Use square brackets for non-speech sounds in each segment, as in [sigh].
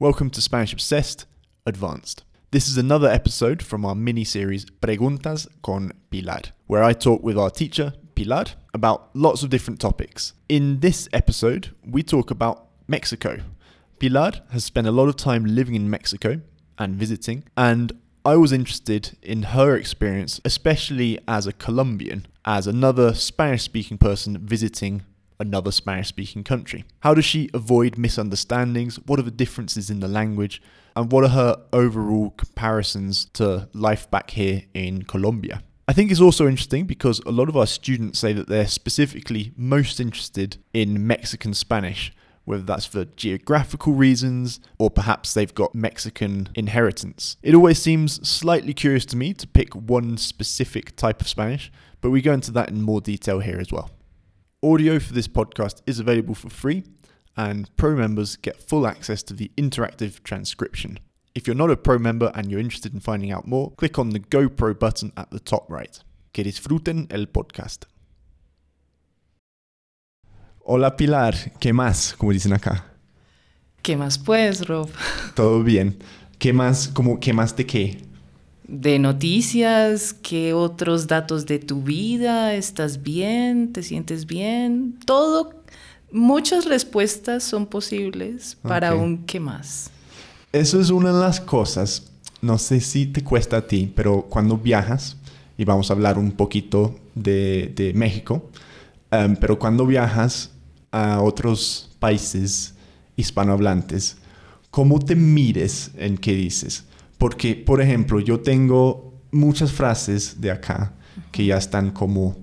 Welcome to Spanish Obsessed Advanced. This is another episode from our mini series Preguntas con Pilar, where I talk with our teacher, Pilar, about lots of different topics. In this episode, we talk about Mexico. Pilar has spent a lot of time living in Mexico and visiting, and I was interested in her experience, especially as a Colombian, as another Spanish speaking person visiting another Spanish speaking country. How does she avoid misunderstandings? What are the differences in the language? And what are her overall comparisons to life back here in Colombia? I think it's also interesting because a lot of our students say that they're specifically most interested in Mexican Spanish, whether that's for geographical reasons or perhaps they've got Mexican inheritance. It always seems slightly curious to me to pick one specific type of Spanish, but we go into that in more detail here as well. Audio for this podcast is available for free, and pro members get full access to the interactive transcription. If you're not a pro member and you're interested in finding out more, click on the GoPro button at the top right. Que disfruten el podcast. Hola Pilar, ¿qué más? Como dicen acá. ¿Qué más pues, Rob? Todo bien. ¿Qué más? Como, ¿Qué más de qué? De noticias, ¿qué otros datos de tu vida? ¿Estás bien? ¿Te sientes bien? Todo, muchas respuestas son posibles para un ¿qué más? Eso es una de las cosas, no sé si te cuesta a ti, pero cuando viajas, y vamos a hablar un poquito de, de México, em, pero cuando viajas a otros países hispanohablantes, ¿cómo te mires en qué dices? Porque, por ejemplo, yo tengo muchas frases de acá que ya están como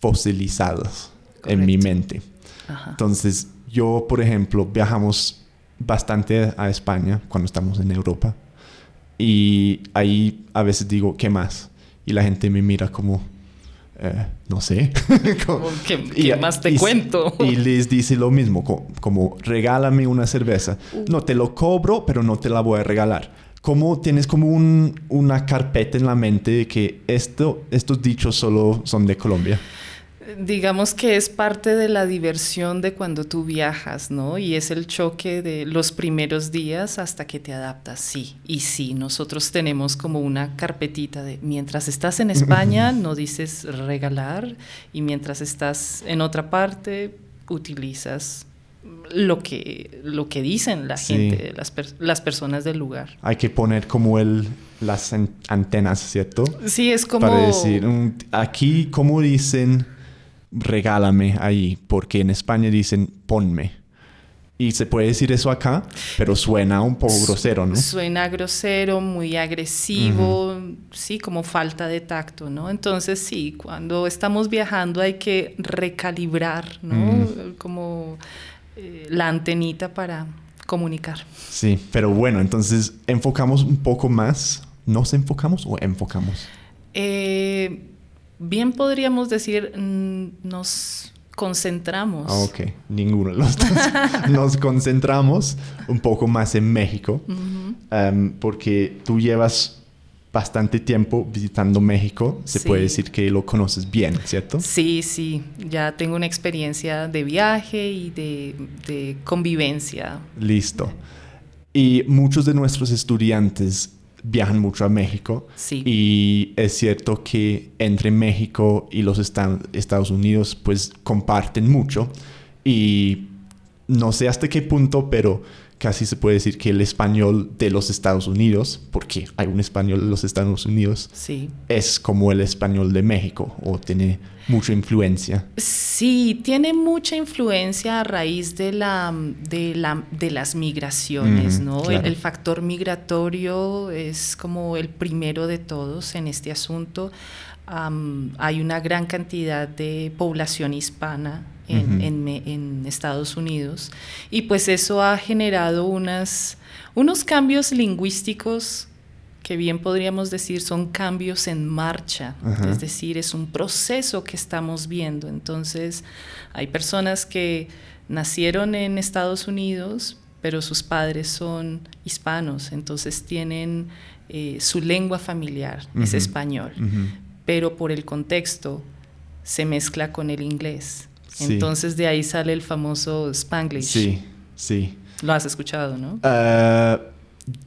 fosilizadas en mi Correcto. mente. Ajá. Entonces, yo, por ejemplo, viajamos bastante a España cuando estamos en Europa. Y ahí a veces digo, ¿qué más? Y la gente me mira como, eh, no sé. [laughs] Como- Como, ¿Qué, y- qué más te y- cuento? Y les dice lo mismo, co- como, regálame una cerveza. No, te lo cobro, pero no te la voy a regalar. Como tienes como un- una carpeta en la mente de que esto, estos dichos solo son de Colombia. Digamos que es parte de la diversión de cuando tú viajas, ¿no? Y es el choque de los primeros días hasta que te adaptas, sí. Y sí, nosotros tenemos como una carpetita de mientras estás en España [laughs] no dices regalar y mientras estás en otra parte utilizas lo que, lo que dicen la Sí. gente, las, per- las personas del lugar. Hay que poner como el, las an- antenas, ¿cierto? Sí, es como... Para decir, aquí, ¿cómo dicen regálame ahí? Porque en España dicen ponme. Y se puede decir eso acá, pero suena un poco grosero, ¿no? Suena grosero, muy agresivo, sí, como falta de tacto, ¿no? Entonces sí, cuando estamos viajando hay que recalibrar, ¿no? Como eh, la antenita para comunicar. Sí, pero bueno, entonces enfocamos un poco más. ¿Nos enfocamos o enfocamos? Eh, bien podríamos decir, nos concentramos. Ah, ok, ninguno de los dos. [laughs] Nos concentramos un poco más en México, em, porque tú llevas bastante tiempo visitando México. Se Sí. puede decir que lo conoces bien, ¿cierto? Sí, sí, ya tengo una experiencia de viaje y de, de convivencia. Listo. Y muchos de nuestros estudiantes viajan mucho a México. Sí. Y es cierto que entre México y los Esta- Estados Unidos pues comparten mucho. Y no sé hasta qué punto, pero casi se puede decir que el español de los Estados Unidos, porque hay un español de los Estados Unidos, Sí. es como el español de México o tiene mucha influencia. Sí, tiene mucha influencia a raíz de, la, de, la, de las migraciones, ¿no? El- claro. El, factor migratorio es como el primero de todos en este asunto. Hay una gran cantidad de población hispana en, Ujú. en en Estados Unidos y pues eso ha generado unas, unos cambios lingüísticos que bien podríamos decir son cambios en marcha, Ajá. es decir, es un proceso que estamos viendo. Entonces, hay personas que nacieron en Estados Unidos, pero sus padres son hispanos, entonces tienen eh, su lengua familiar, es español, pero por el contexto se mezcla con el inglés. Sí. Entonces de ahí sale el famoso Spanglish. Sí, sí. Lo has escuchado, ¿no? Eh,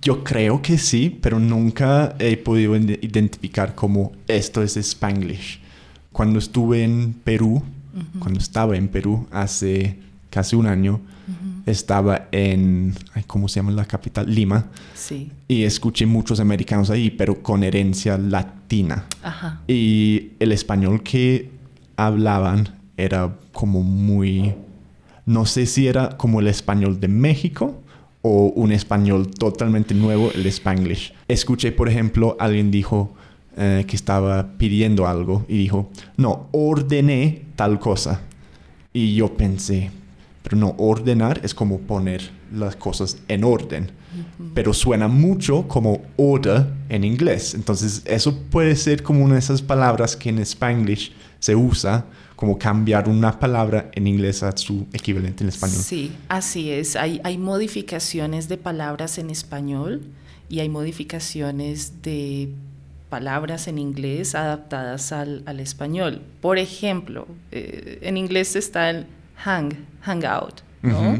yo creo que sí, pero nunca he podido ide- identificar como esto es Spanglish. Cuando estuve en Perú, cuando estaba en Perú hace casi un año, estaba en, ay, ¿cómo se llama la capital? Lima. Sí. Y escuché muchos americanos ahí, pero con herencia latina. Ajá. Y el español que hablaban era como muy... No sé si era como el español de México o un español totalmente nuevo, el Spanglish. Escuché, por ejemplo, alguien dijo eh, que estaba pidiendo algo y dijo, no, ordené tal cosa. Y yo pensé, pero no, ordenar es como poner las cosas en orden. Pero suena mucho como order en inglés. Entonces, eso puede ser como una de esas palabras que en Spanglish se usa, como cambiar una palabra en inglés a su equivalente en español. Sí, así es. Hay, hay modificaciones de palabras en español y hay modificaciones de palabras en inglés adaptadas al, al español. Por ejemplo, eh, en inglés está el hang, hangout, ¿no?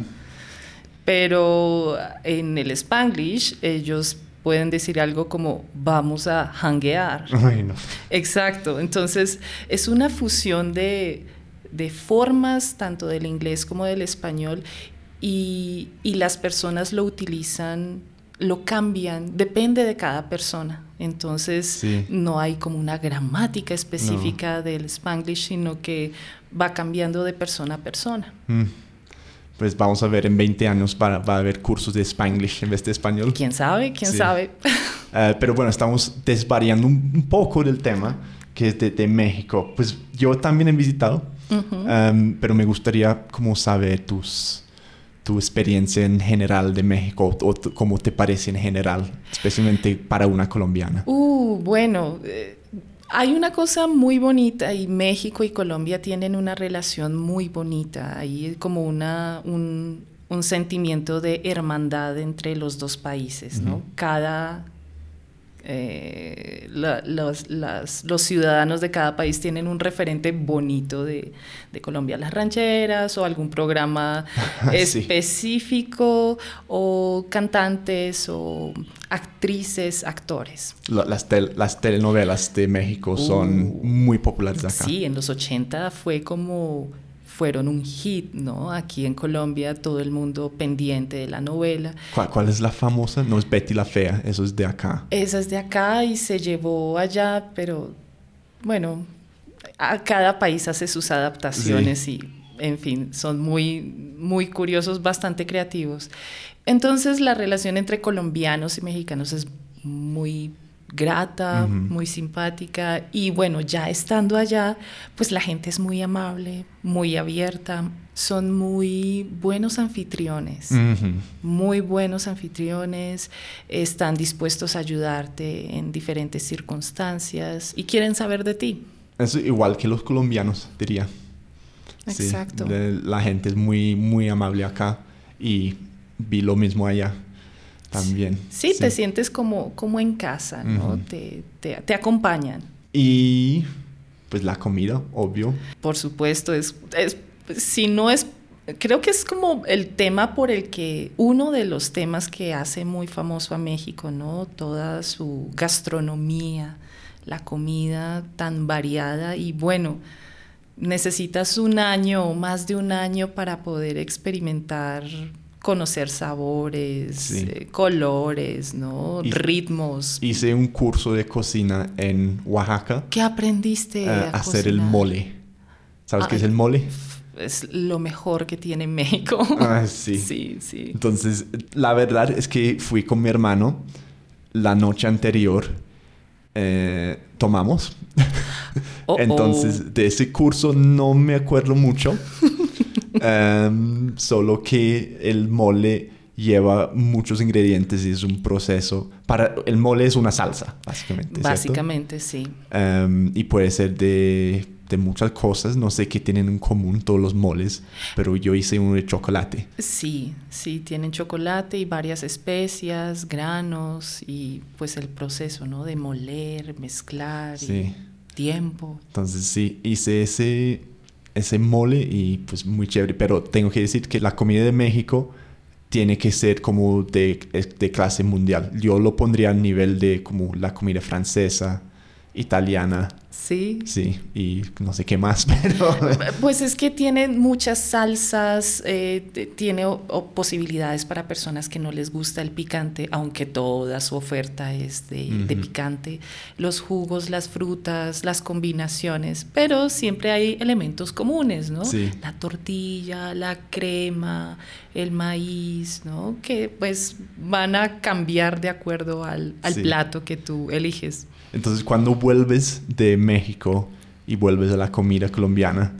Pero en el spanglish ellos pueden decir algo como vamos a hanguear. [laughs] Ay, no. Exacto, entonces es una fusión de, de formas tanto del inglés como del español y, y las personas lo utilizan, lo cambian, depende de cada persona. Entonces Sí. no hay como una gramática específica del spanglish, sino que va cambiando de persona a persona. Mm. Pues vamos a ver en 20 años para, va a haber cursos de Spanglish en vez de español. ¿Quién sabe? ¿Quién Sí. sabe? [laughs] Eh, pero bueno, estamos desvariando un, un poco del tema, que es de, de México. Pues yo también he visitado, Ujú. em, pero me gustaría como saber tus, tu experiencia en general de México o cómo te parece en general, especialmente para una colombiana. Uh, bueno, eh, hay una cosa muy bonita y México y Colombia tienen una relación muy bonita. Hay como una, un, un sentimiento de hermandad entre los dos países, ¿no? Cada... eh, la- los, las- los ciudadanos de cada país tienen un referente bonito de, de Colombia, las rancheras o algún programa [laughs] Sí. específico o cantantes o actrices, actores. La- las, tel- las telenovelas de México son Uh. muy populares acá. Sí, en los 80 fue como fueron un hit, ¿no? Aquí en Colombia todo el mundo pendiente de la novela. ¿Cuál, cuál es la famosa? No es Betty la Fea, eso es de acá. Esa es de acá y se llevó allá, pero bueno, a cada país hace sus adaptaciones y, en fin, son muy, muy curiosos, bastante creativos. Entonces, la relación entre colombianos y mexicanos es muy grata, muy simpática y bueno, ya estando allá, pues la gente es muy amable, muy abierta, son muy buenos anfitriones muy buenos anfitriones, están dispuestos a ayudarte en diferentes circunstancias y quieren saber de ti. Es igual que los colombianos, diría. Exacto. la gente es muy, muy amable acá y vi lo mismo allá también. Sí, te sientes como, como en casa, ¿no? Te, te, te acompañan. Y pues la comida, obvio. Por supuesto, es, es, si no es, creo que es como el tema por el que, uno de los temas que hace muy famoso a México, ¿no? Toda su gastronomía, la comida tan variada y bueno, necesitas un año o más de un año para poder experimentar, conocer sabores, Sí. eh, colores, ¿no? Ritmos. Hice un curso de cocina en Oaxaca ¿Qué aprendiste eh, a hacer el mole. ¿Sabes qué es el mole? es lo mejor que tiene México. [laughs] Ah, sí. sí, sí. Entonces, la verdad es que fui con mi hermano la noche anterior. eh, tomamos. Oh, [laughs] Entonces, de ese curso no me acuerdo mucho. Em, solo que el mole lleva muchos ingredientes y es un proceso. Para, el mole es una salsa, básicamente. ¿cierto? Básicamente, sí. Em, y puede ser de, de muchas cosas. No sé qué tienen en común todos los moles, pero yo hice uno de chocolate. Sí, sí, tienen chocolate y varias especias, granos y pues el proceso, ¿no? De moler, mezclar y Sí. tiempo. Entonces sí, hice ese, ese mole y pues muy chévere. Pero tengo que decir que la comida de México tiene que ser como de, de clase mundial. Yo lo pondría a nivel de como la comida francesa, italiana. Sí. Sí, y no sé qué más, [laughs] pero... Pues es que tiene muchas salsas, eh, tiene posibilidades para personas que no les gusta el picante, aunque toda su oferta es de, de, picante. Los jugos, las frutas, las combinaciones, pero siempre hay elementos comunes, ¿no? Sí. La tortilla, la crema, el maíz, ¿no? Que pues van a cambiar de acuerdo al, al Sí. plato que tú eliges. Entonces, cuando vuelves de México y vuelves a la comida colombiana,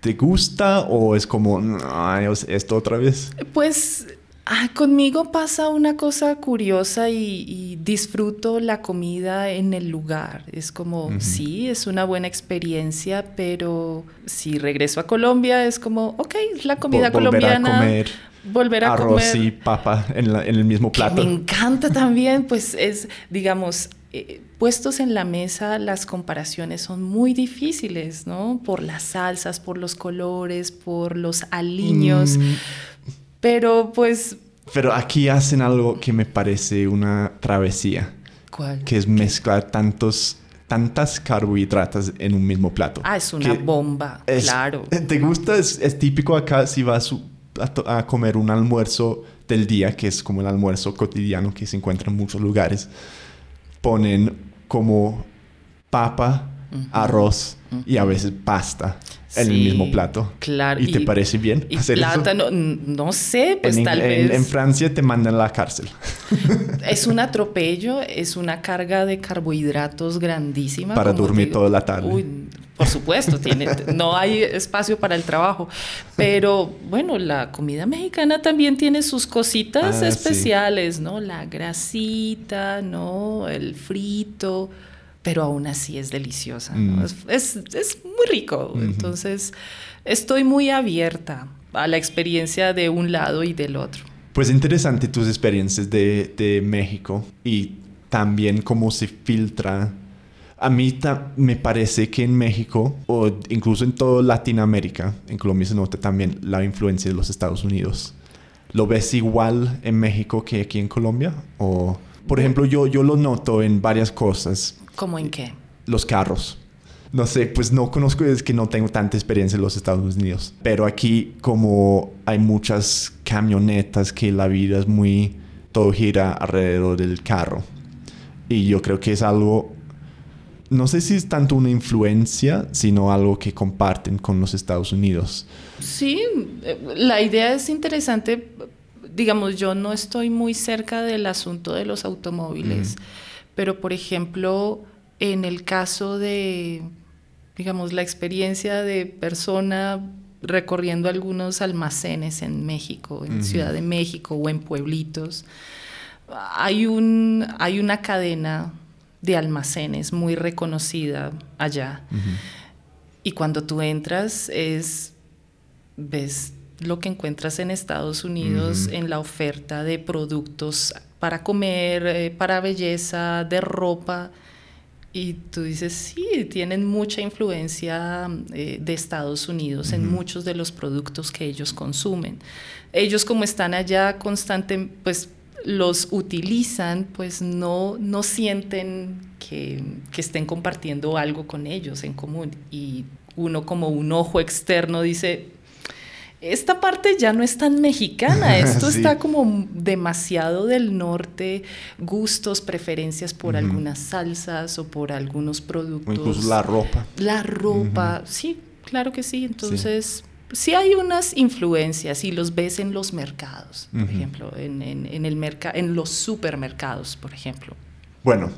¿te gusta o es como, "Ay, es esto otra vez? Pues ah, conmigo pasa una cosa curiosa y, y disfruto la comida en el lugar. Es como, Ujú. sí, es una buena experiencia, pero si regreso a Colombia es como, ok, la comida Vo- volver colombiana. a comer volver a arroz comer. y papa en, la- en el mismo que plato. me encanta también, pues es, digamos, eh, puestos en la mesa, las comparaciones son muy difíciles, ¿no? Por las salsas, por los colores, por los aliños, Mm, pero pues, pero aquí hacen algo que me parece una travesía, ¿cuál? que es mezclar tantos, tantas carbohidratos en un mismo plato. Ah, es una bomba, es- claro. [laughs] ¿Te gusta? Es, es típico acá si vas a comer un almuerzo del día, que es como el almuerzo cotidiano que se encuentra en muchos lugares. Ponen como papa, arroz y a veces pasta en el mismo plato. claro, ¿Y, te y- parece bien Y hacer eso? plátano, n- no sé, pues en, tal en- vez en Francia te mandan a la cárcel. [laughs] es un atropello, es una carga de carbohidratos grandísima. Para dormir digo. toda la tarde. Uy, por supuesto, tiene, no hay espacio para el trabajo. Pero bueno, la comida mexicana también tiene sus cositas Ah, sí. especiales, ¿no? La grasita, ¿no? El frito, pero aún así es deliciosa, ¿no? Mm. Es, es- es muy rico. Entonces, estoy muy abierta a la experiencia de un lado y del otro. Pues interesante tus experiencias de, de México y también cómo se filtra. A mí me parece que en México, o incluso en toda Latinoamérica, en Colombia se nota también la influencia de los Estados Unidos. ¿Lo ves igual en México que aquí en Colombia? O, por ejemplo, yo, yo lo noto en varias cosas. ¿Cómo en qué? Los carros. No sé, pues no conozco, es que no tengo tanta experiencia en los Estados Unidos. Pero aquí como hay muchas camionetas que la vida es muy... Todo gira alrededor del carro. Y yo creo que es algo... No sé si es tanto una influencia, sino algo que comparten con los Estados Unidos. Sí, eh, la idea es interesante. Digamos, yo no estoy muy cerca del asunto de los automóviles, pero por ejemplo, en el caso de, digamos, la experiencia de persona recorriendo algunos almacenes en México, en. Ciudad de México o en pueblitos, hay, un, hay una cadena de almacenes muy reconocida allá. Y cuando tú entras es ves lo que encuentras en Estados Unidos en la oferta de productos para comer, eh, para belleza, de ropa. Y tú dices, sí, tienen mucha influencia eh, de Estados Unidos en muchos de los productos que ellos consumen. Ellos como están allá constante, pues los utilizan, pues no, no sienten que, que estén compartiendo algo con ellos en común. Y uno como un ojo externo dice, esta parte ya no es tan mexicana, [laughs] esto Sí. está como demasiado del norte, gustos, preferencias por algunas salsas o por algunos O productos. incluso la ropa. La ropa, sí, claro que sí. Entonces, sí, hay unas influencias y los ves en los mercados, por ejemplo, en, en- en el merca en los supermercados, por ejemplo. Bueno,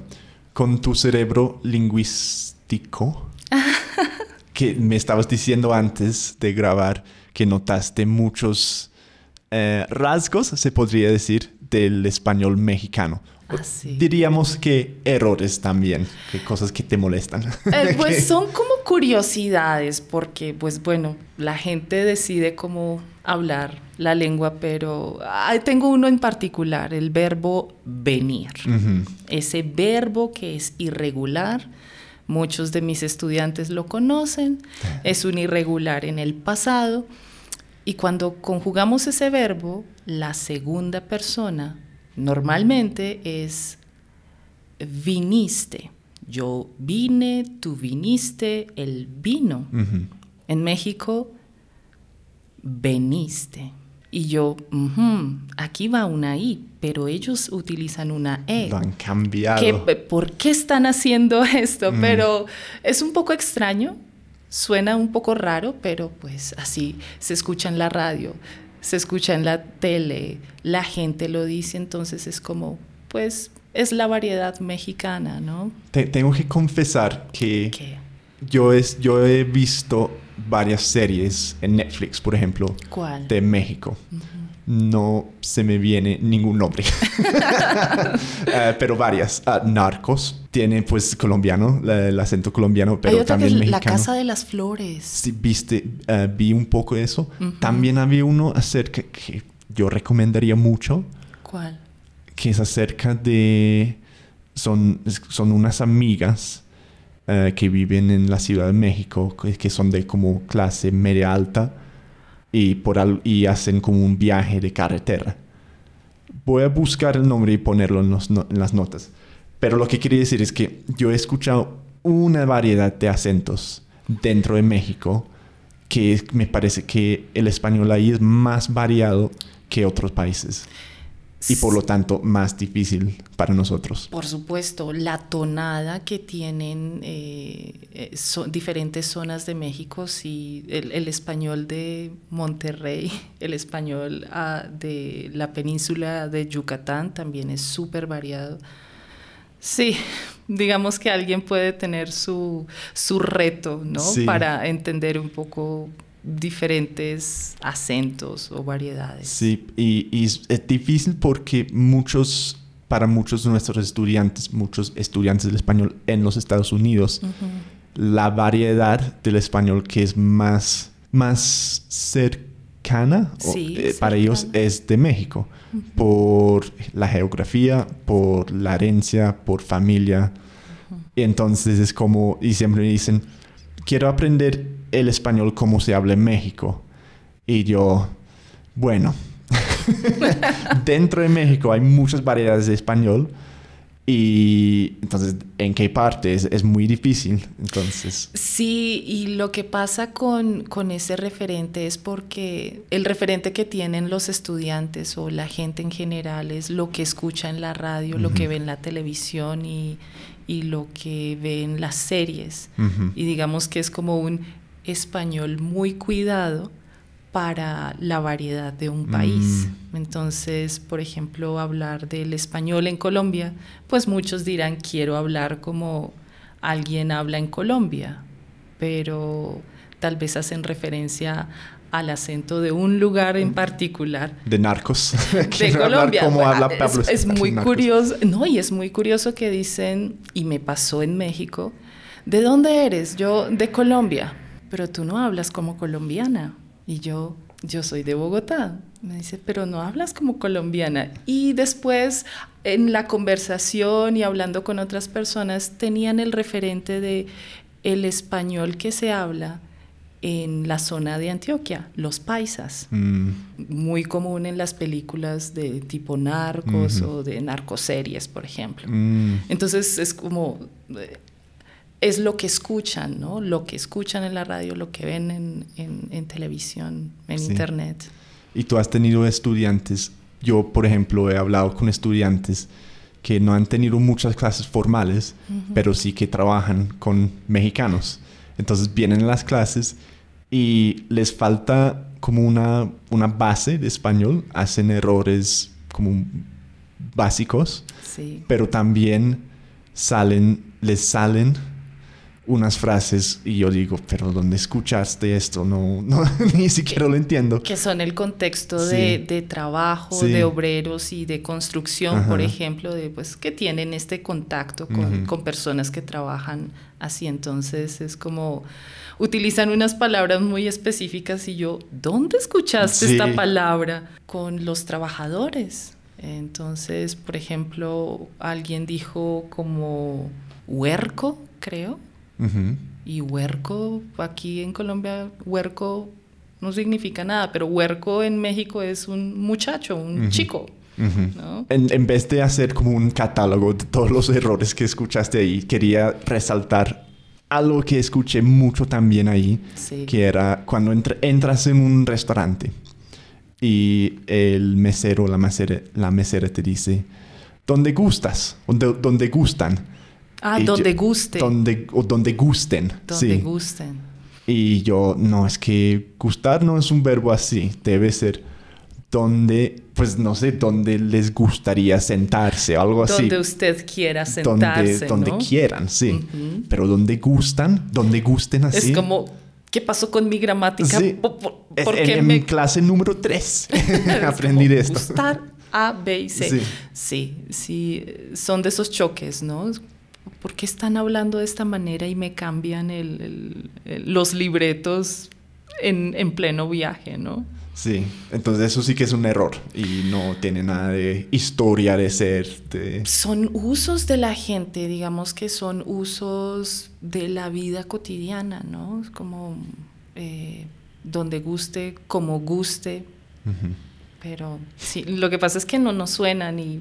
con tu cerebro lingüístico, [laughs] que me estabas diciendo antes de grabar que notaste muchos eh, rasgos, se podría decir, del español mexicano. Ah, sí. Diríamos que errores también, que cosas que te molestan. Eh, [laughs] pues son como curiosidades, porque pues bueno, la gente decide cómo hablar la lengua, pero tengo uno en particular, el verbo venir. Ese verbo que es irregular, muchos de mis estudiantes lo conocen, es un irregular en el pasado Y cuando conjugamos ese verbo, la segunda persona normalmente es viniste. Yo vine, tú viniste, él vino. En México, veniste. Y yo, aquí va una I, pero ellos utilizan una E. Lo han cambiado. ¿Por qué están haciendo [laughs] esto? Mm. Pero es un poco extraño, suena un poco raro, pero pues así se escucha en la radio, se escucha en la tele, la gente lo dice, entonces es como, pues es la variedad mexicana, ¿no? tengo que confesar que yo, es, yo he visto varias series en Netflix, por ejemplo, de México. No se me viene ningún nombre, [laughs] [laughs] eh, pero varias. Ah, Narcos tiene pues colombiano, el acento colombiano, pero también mexicano. La Casa de las Flores. Sí, viste, eh, vi un poco de eso. También había uno acerca que yo recomendaría mucho. ¿Cuál? Que es acerca de son son unas amigas eh, que viven en la Ciudad de México, que, son de como clase media alta y, por y hacen como un viaje de carretera. Voy a buscar el nombre y ponerlo en, en las notas. Pero lo que quería decir es que yo he escuchado una variedad de acentos dentro de México que me parece que el español ahí es más variado que otros países y por lo tanto más difícil para nosotros. Por supuesto, la tonada que tienen eh, eh, son diferentes zonas de México, sí, el, español de Monterrey, [laughs] el español ah, de la península de Yucatán también es súper variado. Sí, [laughs] digamos que alguien puede tener su, su reto, ¿no? Para entender un poco diferentes acentos o variedades. Sí, y, es, difícil porque muchos, para muchos de nuestros estudiantes, muchos estudiantes del español en los Estados Unidos, la variedad del español que es más, más cercana eh, para ellos es de México, por la geografía, por la herencia, por familia. Y entonces es como, y siempre me dicen, quiero aprender el español como se habla en México. Y yo, bueno, [laughs] dentro de México hay muchas variedades de español. Y entonces, ¿en qué parte? Es, muy difícil. Entonces. Sí, y lo que pasa con, con, ese referente es porque el referente que tienen los estudiantes o la gente en general es lo que escucha en la radio, lo que ve en la televisión y, y lo que ve en las series. Y digamos que es como un español muy cuidado para la variedad de un país. Mm. Entonces, por ejemplo, hablar del español en Colombia, pues muchos dirán, quiero hablar como alguien habla en Colombia, pero tal vez hacen referencia al acento de un lugar en particular. De narcos. [laughs] de [laughs] Colombia. habla Pablo es, es muy curioso, no, y es muy curioso que dicen, y me pasó en México, ¿de dónde eres? Yo, de Colombia pero tú no hablas como colombiana. Y yo, yo soy de Bogotá. Me dice, pero no hablas como colombiana. Y después, en la conversación y hablando con otras personas, tenían el referente de el español que se habla en la zona de Antioquia, los paisas. Mm. Muy común en las películas de tipo narcos o de narcoseries, por ejemplo. Mm. Entonces es como eh, es lo que escuchan, ¿no? Lo que escuchan en la radio, lo que ven en, televisión, en internet. Y tú has tenido estudiantes, yo por ejemplo he hablado con estudiantes que no han tenido muchas clases formales, pero sí que trabajan con mexicanos. Entonces vienen a las clases y les falta como una, una base de español, hacen errores como básicos, pero también salen, les salen unas frases y yo digo, pero ¿dónde escuchaste esto? No, no [laughs] ni siquiera lo entiendo. Que son el contexto de, de, trabajo, de obreros y de construcción, por ejemplo, de pues que tienen este contacto con, con, personas que trabajan así. Entonces es como utilizan unas palabras muy específicas y yo, ¿dónde escuchaste esta palabra? Con los trabajadores. Entonces, por ejemplo, alguien dijo como huerco, creo y huerco, aquí en Colombia, huerco no significa nada, pero huerco en México es un muchacho, un chico. ¿no? En, en, vez de hacer como un catálogo de todos los errores que escuchaste ahí, quería resaltar algo que escuché mucho también ahí, que era cuando entras en un restaurante y el mesero la mesera, la mesera te dice, ¿dónde gustas? ¿Dónde, gustan? Ah, donde guste. Donde, o donde gusten. Donde gusten. Y yo, no, es que gustar no es un verbo así, debe ser donde, pues no sé, donde les gustaría sentarse, algo así. Donde usted quiera sentarse. Donde, donde quieran, sí. Pero donde gustan, donde gusten así. Es como, ¿qué pasó con mi gramática? Sí. en, mi clase número 3 [laughs] [laughs] aprendí esto. Gustar, A, B y C. Sí. sí, son de esos choques, ¿no? ¿Por qué están hablando de esta manera y me cambian los libretos en, en pleno viaje, ¿no? Sí, entonces eso sí que es un error y no tiene nada de historia de ser. Son usos de la gente, digamos que son usos de la vida cotidiana, ¿no? Como eh, donde guste, como guste. Pero sí, lo que pasa es que no nos suenan y,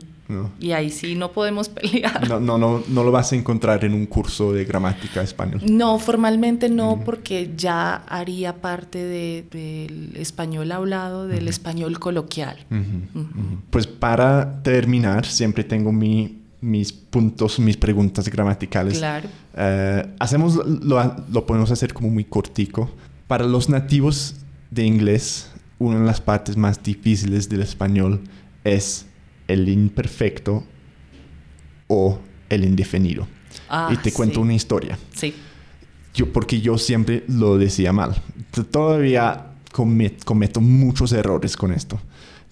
y ahí sí no podemos [laughs] pelear. No, no, no, no lo vas a encontrar en un curso de gramática español. No, formalmente no, porque ya haría parte del español hablado, del español coloquial. Pues para terminar, siempre tengo mi, mis puntos, mis preguntas gramaticales. Claro. Eh, hacemos, lo, lo podemos hacer como muy cortico. Para los nativos de inglés, una de las partes más difíciles del español es el imperfecto o el indefinido. Ah, y te cuento una historia. Sí. Yo, porque yo siempre lo decía mal. Todavía cometo muchos errores con esto.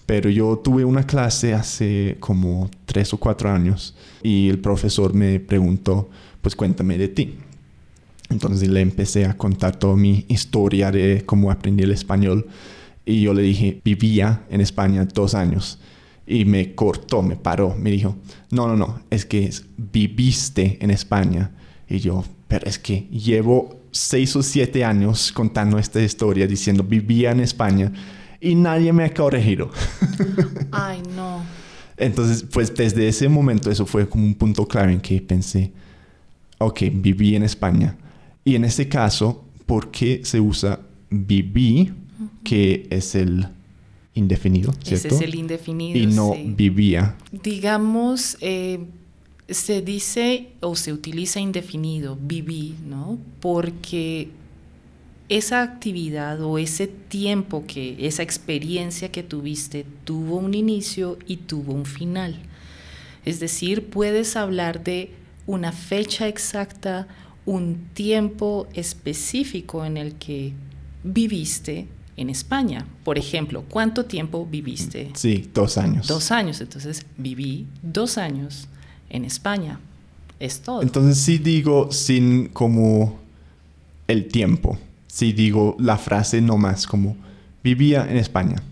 Pero yo tuve una clase hace como tres o cuatro años y el profesor me preguntó, pues cuéntame de ti. Entonces le empecé a contar toda mi historia de cómo aprendí el español y yo le dije, vivía en España dos años. Y me cortó, me paró, me dijo, no, no, no, es que viviste en España. Y yo, pero es que llevo seis o siete años contando esta historia diciendo vivía en España y nadie me ha corregido. [laughs] Ay, no. Entonces, pues desde ese momento eso fue como un punto clave en que pensé, ok, viví en España. Y en este caso, ¿por qué se usa viví que es el indefinido, ¿cierto? Ese es el indefinido. Y no vivía. Digamos, eh, se dice o se utiliza indefinido, viví, ¿no? Porque esa actividad o ese tiempo que, esa experiencia que tuviste tuvo un inicio y tuvo un final. Es decir, puedes hablar de una fecha exacta, un tiempo específico en el que viviste en España. Por ejemplo, ¿cuánto tiempo viviste? Sí, dos años. Dos años, entonces viví dos años en España. Es todo. Entonces sí digo sin como el tiempo, sí digo la frase nomás como vivía en España.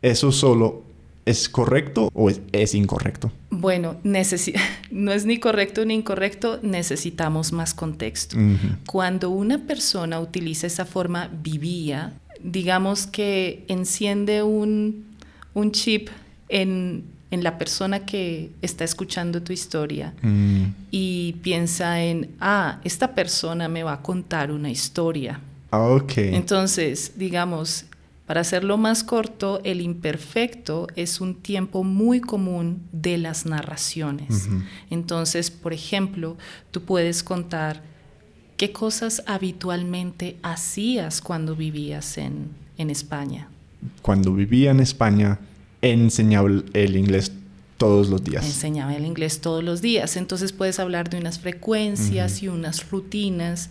¿Eso solo es correcto o es, incorrecto? Bueno, [laughs] no es ni correcto ni incorrecto, necesitamos más contexto. Cuando una persona utiliza esa forma vivía, digamos que enciende un, chip en, la persona que está escuchando tu historia mm. y piensa en, ah, esta persona me va a contar una historia. Ah, ok. Entonces, digamos, para hacerlo más corto, el imperfecto es un tiempo muy común de las narraciones. Entonces, por ejemplo, tú puedes contar ¿Qué cosas habitualmente hacías cuando vivías en, España? Cuando vivía en España, enseñaba el inglés todos los días. Enseñaba el inglés todos los días. Entonces puedes hablar de unas frecuencias y unas rutinas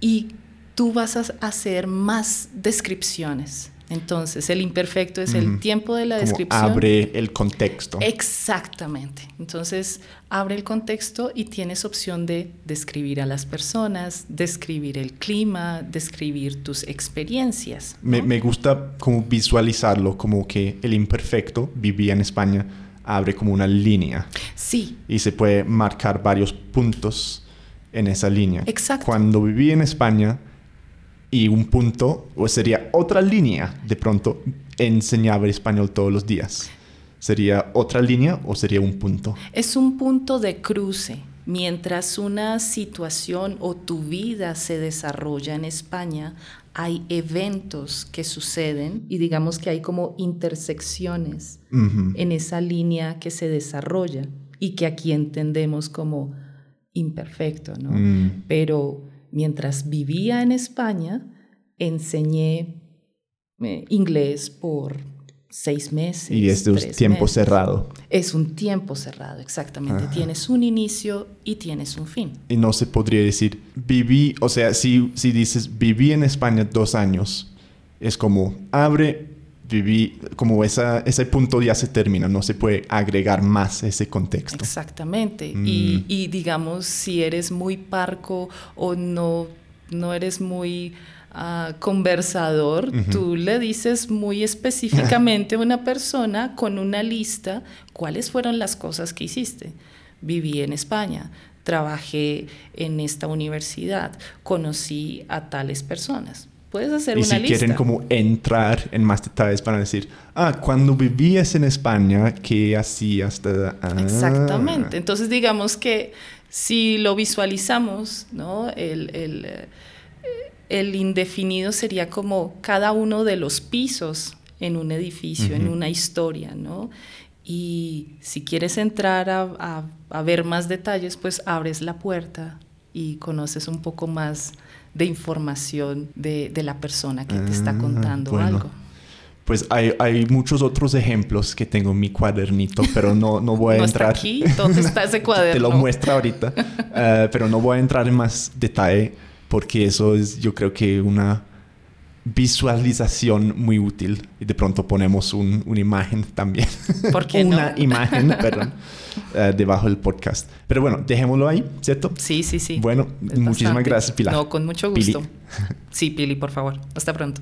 y tú vas a hacer más descripciones. Entonces, el imperfecto es el tiempo de la descripción. Abre el contexto. Exactamente. Entonces, abre el contexto y tienes opción de describir a las personas, describir el clima, describir tus experiencias. Me, me, gusta como visualizarlo, como que el imperfecto vivía en España, abre como una línea. Sí. Y se puede marcar varios puntos en esa línea. Exacto. Cuando viví en España Y un punto, o sería otra línea, de pronto, enseñaba español todos los días. ¿Sería otra línea o sería un punto? Es un punto de cruce. Mientras una situación o tu vida se desarrolla en España, hay eventos que suceden y digamos que hay como intersecciones en esa línea que se desarrolla y que aquí entendemos como imperfecto, ¿no? Mm. Pero mientras vivía en España, enseñé eh, inglés por seis meses. Y es de un tiempo cerrado. Es un tiempo cerrado, exactamente. Tienes un inicio y tienes un fin. Y no se podría decir, viví, o sea, si, si dices, viví en España dos años, es como, abre, viví, como esa, ese punto ya se termina, no se puede agregar más ese contexto. Exactamente. Y, mm. y digamos, si eres muy parco o no, no eres muy conversador, tú le dices muy específicamente a una persona con una lista cuáles fueron las cosas que hiciste. Viví en España, trabajé en esta universidad, conocí a tales personas. Puedes hacer una lista. Y si quieren como entrar en más detalles para decir, ah, cuando vivías en España, ¿qué hacías? Ah. Exactamente. Entonces digamos que si lo visualizamos, ¿no? el, el el indefinido sería como cada uno de los pisos en un edificio, en una historia, ¿no? Y si quieres entrar a, ver más detalles, pues abres la puerta y conoces un poco más de información de, la persona que te está ah, contando algo. Pues hay, muchos otros ejemplos que tengo en mi cuadernito, pero no, no voy a [laughs] ¿No entrar. Está aquí? ¿Dónde está ese cuaderno? [laughs] Te lo muestro ahorita, eh, [laughs] pero no voy a entrar en más detalle porque eso es yo creo que una visualización muy útil y de pronto ponemos una imagen también. ¿Por qué una imagen, [laughs] perdón, eh, debajo del podcast. Pero bueno, dejémoslo ahí, ¿cierto? Sí, sí, sí. Bueno, muchísimas gracias, Pilar. No, con mucho gusto. Sí, Pili, por favor. Hasta pronto.